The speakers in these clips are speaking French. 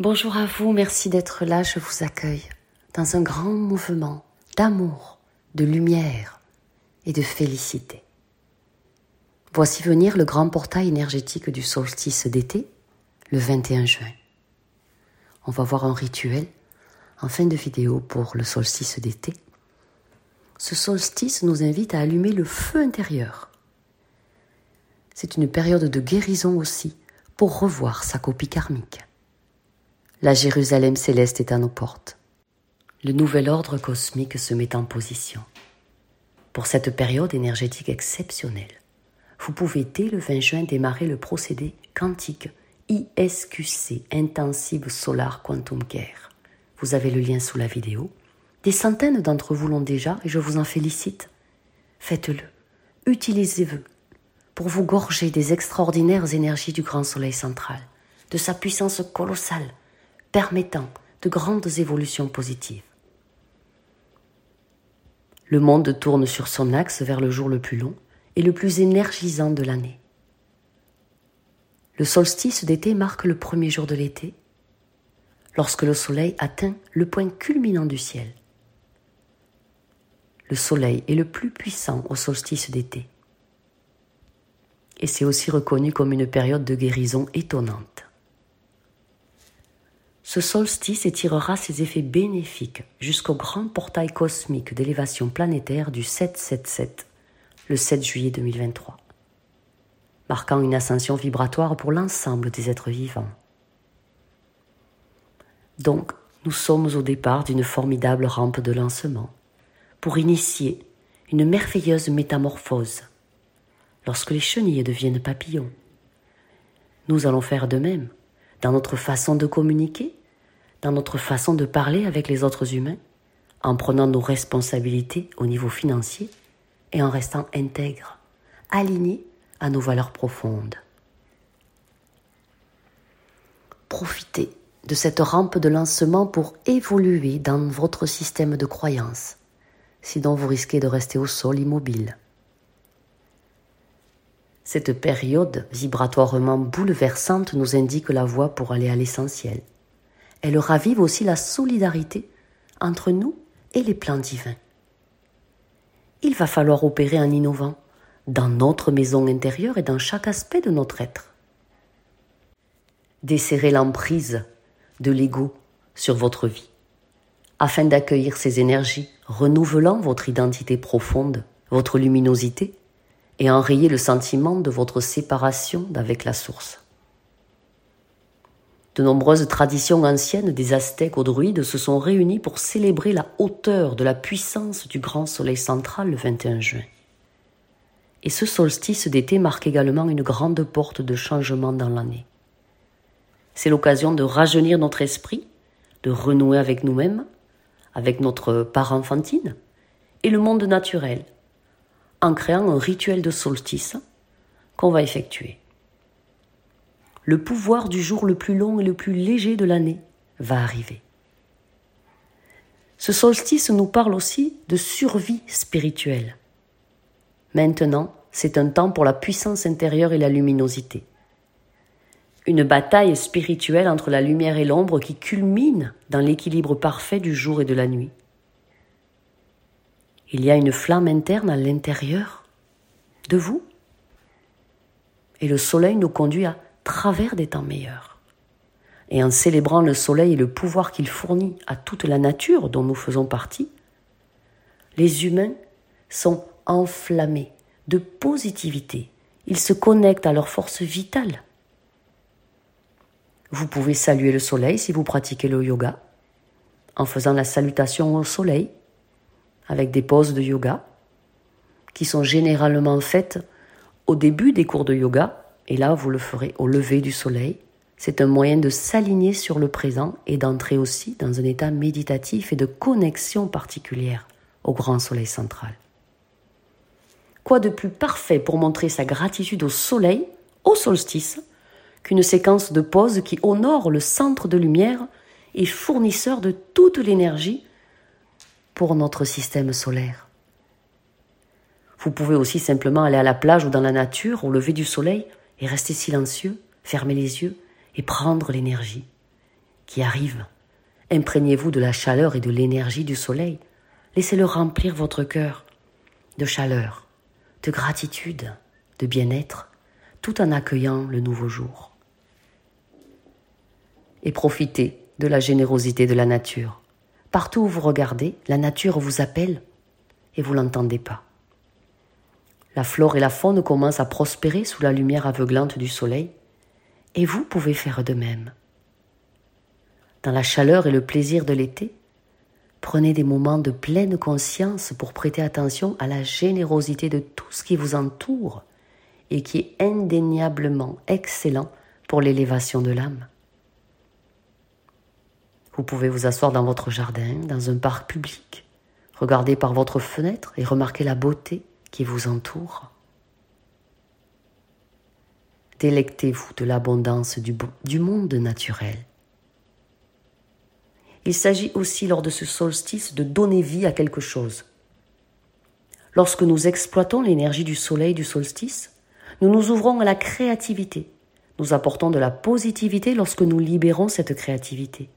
Bonjour à vous, merci d'être là, je vous accueille dans un grand mouvement d'amour, de lumière et de félicité. Voici venir le grand portail énergétique du solstice d'été, le 21 juin. On va voir un rituel en fin de vidéo pour le solstice d'été. Ce solstice nous invite à allumer le feu intérieur. C'est une période de guérison aussi pour revoir sa copie karmique. La Jérusalem céleste est à nos portes. Le nouvel ordre cosmique se met en position. Pour cette période énergétique exceptionnelle, vous pouvez dès le 20 juin démarrer le procédé quantique ISQC, Intensive Solar Quantum Care. Vous avez le lien sous la vidéo. Des centaines d'entre vous l'ont déjà et je vous en félicite. Faites-le. Utilisez-le pour vous gorger des extraordinaires énergies du grand soleil central, de sa puissance colossale permettant de grandes évolutions positives. Le monde tourne sur son axe vers le jour le plus long et le plus énergisant de l'année. Le solstice d'été marque le premier jour de l'été, lorsque le soleil atteint le point culminant du ciel. Le soleil est le plus puissant au solstice d'été. Et c'est aussi reconnu comme une période de guérison étonnante ce solstice étirera ses effets bénéfiques jusqu'au grand portail cosmique d'élévation planétaire du 777, le 7 juillet 2023, marquant une ascension vibratoire pour l'ensemble des êtres vivants. Donc, nous sommes au départ d'une formidable rampe de lancement pour initier une merveilleuse métamorphose. Lorsque les chenilles deviennent papillons, nous allons faire de même dans notre façon de communiquer, dans notre façon de parler avec les autres humains, en prenant nos responsabilités au niveau financier et en restant intègres, alignés à nos valeurs profondes. Profitez de cette rampe de lancement pour évoluer dans votre système de croyances, sinon vous risquez de rester au sol immobile. Cette période vibratoirement bouleversante nous indique la voie pour aller à l'essentiel. Elle ravive aussi la solidarité entre nous et les plans divins. Il va falloir opérer en innovant dans notre maison intérieure et dans chaque aspect de notre être. Desserrer l'emprise de l'ego sur votre vie, afin d'accueillir ces énergies, renouvelant votre identité profonde, votre luminosité, et enrayer le sentiment de votre séparation d'avec la source. De nombreuses traditions anciennes des Aztèques aux druides se sont réunies pour célébrer la hauteur de la puissance du grand soleil central le 21 juin. Et ce solstice d'été marque également une grande porte de changement dans l'année. C'est l'occasion de rajeunir notre esprit, de renouer avec nous-mêmes, avec notre part enfantine et le monde naturel, en créant un rituel de solstice qu'on va effectuer. Le pouvoir du jour le plus long et le plus léger de l'année va arriver. Ce solstice nous parle aussi de survie spirituelle. Maintenant, c'est un temps pour la puissance intérieure et la luminosité. Une bataille spirituelle entre la lumière et l'ombre qui culmine dans l'équilibre parfait du jour et de la nuit. Il y a une flamme interne à l'intérieur de vous. Et le soleil nous conduit à travers des temps meilleurs. Et en célébrant le soleil et le pouvoir qu'il fournit à toute la nature dont nous faisons partie, les humains sont enflammés de positivité. Ils se connectent à leur force vitale. Vous pouvez saluer le soleil si vous pratiquez le yoga, en faisant la salutation au soleil avec des poses de yoga qui sont généralement faites au début des cours de yoga, et là vous le ferez au lever du soleil. C'est un moyen de s'aligner sur le présent et d'entrer aussi dans un état méditatif et de connexion particulière au grand soleil central. Quoi de plus parfait pour montrer sa gratitude au soleil, au solstice, qu'une séquence de pause qui honore le centre de lumière et fournisseur de toute l'énergie pour notre système solaire. Vous pouvez aussi simplement aller à la plage ou dans la nature au lever du soleil et rester silencieux, fermer les yeux et prendre l'énergie. qui arrive. Imprégnez-vous de la chaleur et de l'énergie du soleil. Laissez-le remplir votre cœur de chaleur, de gratitude, de bien-être, tout en accueillant le nouveau jour. Et profitez de la générosité de la nature. Partout où vous regardez, la nature vous appelle et vous l'entendez pas. La flore et la faune commencent à prospérer sous la lumière aveuglante du soleil, et vous pouvez faire de même. Dans la chaleur et le plaisir de l'été, prenez des moments de pleine conscience pour prêter attention à la générosité de tout ce qui vous entoure et qui est indéniablement excellent pour l'élévation de l'âme. Vous pouvez vous asseoir dans votre jardin, dans un parc public, regarder par votre fenêtre et remarquer la beauté qui vous entoure. Délectez-vous de l'abondance du, monde naturel. Il s'agit aussi lors de ce solstice de donner vie à quelque chose. Lorsque nous exploitons l'énergie du soleil du solstice, nous nous ouvrons à la créativité. Nous apportons de la positivité lorsque nous libérons cette créativité.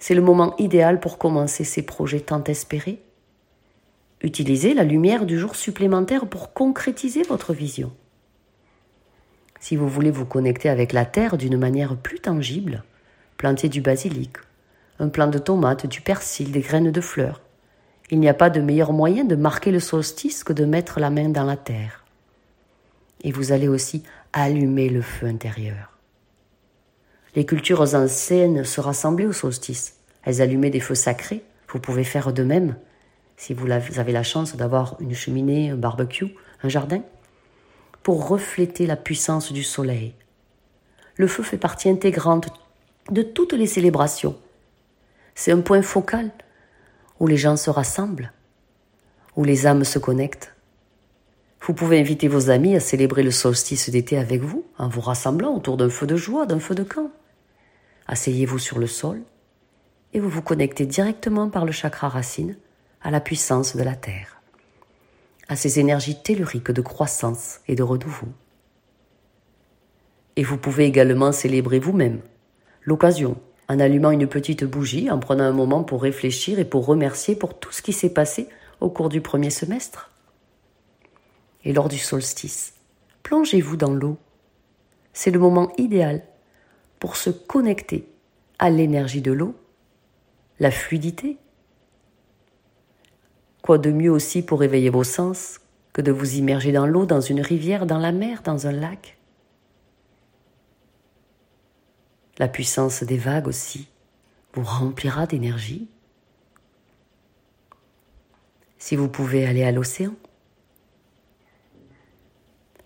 C'est le moment idéal pour commencer ces projets tant espérés Utilisez la lumière du jour supplémentaire pour concrétiser votre vision. Si vous voulez vous connecter avec la terre d'une manière plus tangible, plantez du basilic, un plant de tomates, du persil, des graines de fleurs. Il n'y a pas de meilleur moyen de marquer le solstice que de mettre la main dans la terre. Et vous allez aussi allumer le feu intérieur. Les cultures anciennes se rassemblaient au solstice. Elles allumaient des feux sacrés. Vous pouvez faire de même si vous avez la chance d'avoir une cheminée, un barbecue, un jardin, pour refléter la puissance du soleil. Le feu fait partie intégrante de toutes les célébrations. C'est un point focal où les gens se rassemblent, où les âmes se connectent. Vous pouvez inviter vos amis à célébrer le solstice d'été avec vous, en vous rassemblant autour d'un feu de joie, d'un feu de camp. Asseyez-vous sur le sol et vous vous connectez directement par le chakra racine à la puissance de la Terre, à ces énergies telluriques de croissance et de renouveau. Et vous pouvez également célébrer vous-même l'occasion en allumant une petite bougie, en prenant un moment pour réfléchir et pour remercier pour tout ce qui s'est passé au cours du premier semestre. Et lors du solstice, plongez-vous dans l'eau. C'est le moment idéal pour se connecter à l'énergie de l'eau, la fluidité, Quoi de mieux aussi pour éveiller vos sens que de vous immerger dans l'eau, dans une rivière, dans la mer, dans un lac? La puissance des vagues aussi vous remplira d'énergie. Si vous pouvez aller à l'océan,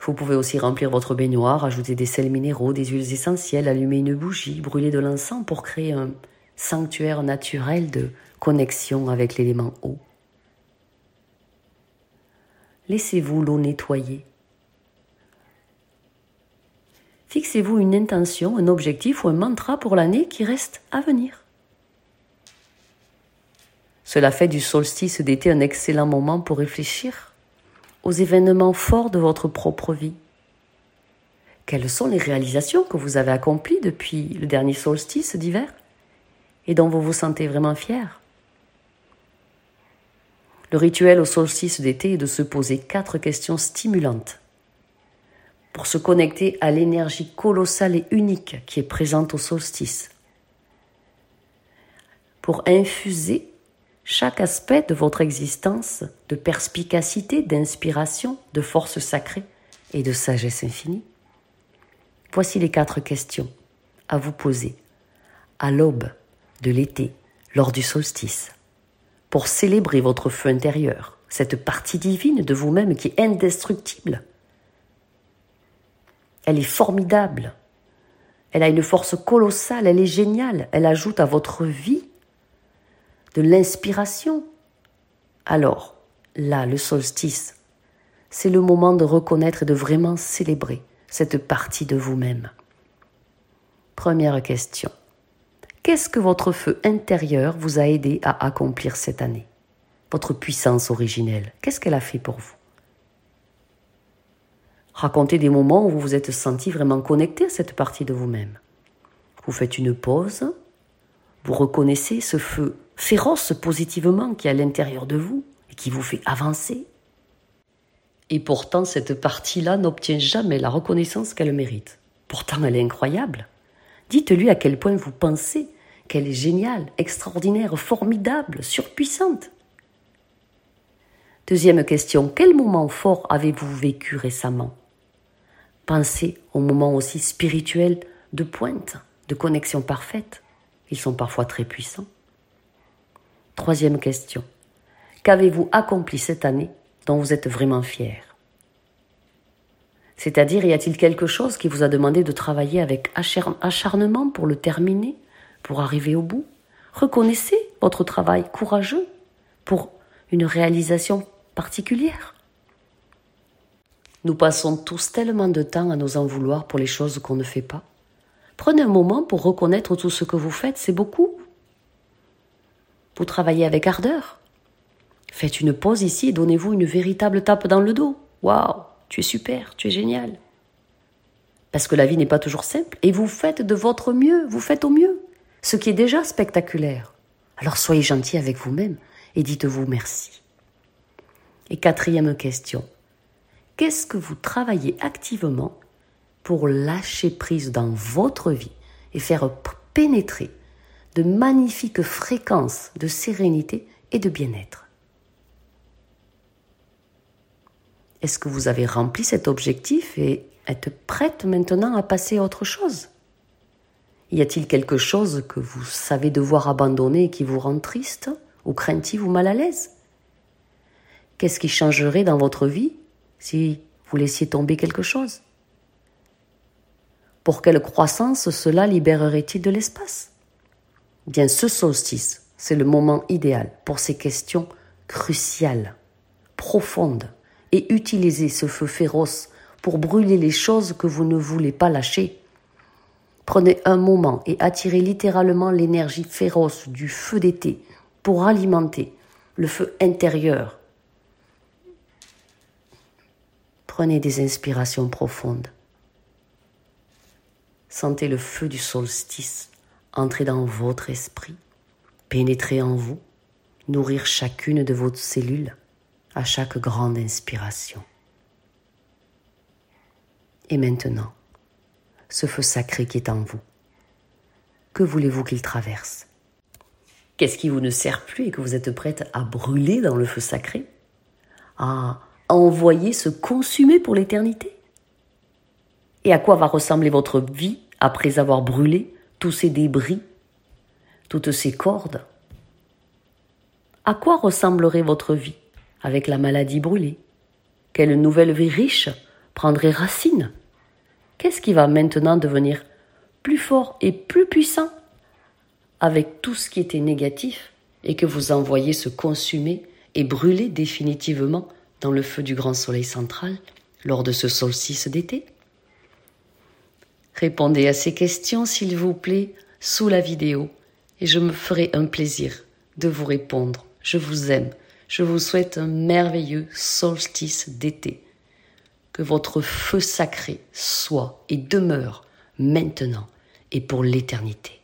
vous pouvez aussi remplir votre baignoire, ajouter des sels minéraux, des huiles essentielles, allumer une bougie, brûler de l'encens pour créer un sanctuaire naturel de connexion avec l'élément eau. Laissez-vous l'eau nettoyer. Fixez-vous une intention, un objectif ou un mantra pour l'année qui reste à venir. Cela fait du solstice d'été un excellent moment pour réfléchir aux événements forts de votre propre vie. Quelles sont les réalisations que vous avez accomplies depuis le dernier solstice d'hiver et dont vous vous sentez vraiment fier le rituel au solstice d'été est de se poser quatre questions stimulantes. Pour se connecter à l'énergie colossale et unique qui est présente au solstice, pour infuser chaque aspect de votre existence de perspicacité, d'inspiration, de force sacrée et de sagesse infinie. Voici les quatre questions à vous poser à l'aube de l'été, lors du solstice pour célébrer votre feu intérieur, cette partie divine de vous-même qui est indestructible. Elle est formidable. Elle a une force colossale, elle est géniale, elle ajoute à votre vie de l'inspiration. Alors, là, le solstice, c'est le moment de reconnaître et de vraiment célébrer cette partie de vous-même. Première question. Qu'est-ce que votre feu intérieur vous a aidé à accomplir cette année? Votre puissance originelle, qu'est-ce qu'elle a fait pour vous? Racontez des moments où vous vous êtes senti vraiment connecté à cette partie de vous-même. Vous faites une pause, vous reconnaissez ce feu féroce positivement qui est à l'intérieur de vous et qui vous fait avancer. Et pourtant, cette partie-là n'obtient jamais la reconnaissance qu'elle mérite. Pourtant, elle est incroyable. Dites-lui à quel point vous pensez qu'elle est géniale, extraordinaire, formidable, surpuissante. Deuxième question, quel moment fort avez-vous vécu récemment? Pensez aux moments aussi spirituels de pointe, de connexion parfaite. Ils sont parfois très puissants. Troisième question, qu'avez-vous accompli cette année dont vous êtes vraiment fier? C'est-à-dire, y a-t-il quelque chose qui vous a demandé de travailler avec acharnement pour le terminer pour arriver au bout? Reconnaissez votre travail courageux pour une réalisation particulière? Nous passons tous tellement de temps à nous en vouloir pour les choses qu'on ne fait pas. Prenez un moment pour reconnaître tout ce que vous faites, c'est beaucoup. Vous travaillez avec ardeur. Faites une pause ici et donnez-vous une véritable tape dans le dos. Waouh, tu es super, tu es génial. Parce que la vie n'est pas toujours simple et vous faites de votre mieux, vous faites au mieux ce qui est déjà spectaculaire. Alors soyez gentil avec vous-même et dites-vous merci. Et quatrième question, qu'est-ce que vous travaillez activement pour lâcher prise dans votre vie et faire pénétrer de magnifiques fréquences de sérénité et de bien-être. Est-ce que vous avez rempli cet objectif et êtes prête maintenant à passer à autre chose? Y a-t-il quelque chose que vous savez devoir abandonner qui vous rend triste, ou craintif ou mal à l'aise? Qu'est-ce qui changerait dans votre vie si vous laissiez tomber quelque chose? Pour quelle croissance cela libérerait-il de l'espace? Bien, ce solstice, c'est le moment idéal pour ces questions cruciales, profondes, et utiliser ce feu féroce pour brûler les choses que vous ne voulez pas lâcher Prenez un moment et attirez littéralement l'énergie féroce du feu d'été pour alimenter le feu intérieur. Prenez des inspirations profondes. Sentez le feu du solstice entrer dans votre esprit, pénétrer en vous, nourrir chacune de vos cellules à chaque grande inspiration. Et maintenant, ce feu sacré qui est en vous. Que voulez-vous qu'il traverse? Qu'est-ce qui vous ne sert plus et que vous êtes prête à brûler dans le feu sacré? À envoyer se consumer pour l'éternité? Et à quoi va ressembler votre vie après avoir brûlé? Tous ces débris, toutes ces cordes À quoi ressemblerait votre vie avec la maladie brûlée? Quelle nouvelle vie riche prendrait racine? Qu'est-ce qui va maintenant devenir plus fort et plus puissant avec tout ce qui était négatif et que vous envoyez se consumer et brûler définitivement dans le feu du grand soleil central lors de ce solstice d'été? Répondez à ces questions, s'il vous plaît, sous la vidéo et je me ferai un plaisir de vous répondre. Je vous aime. Je vous souhaite un merveilleux solstice d'été que votre feu sacré soit et demeure maintenant et pour l'éternité.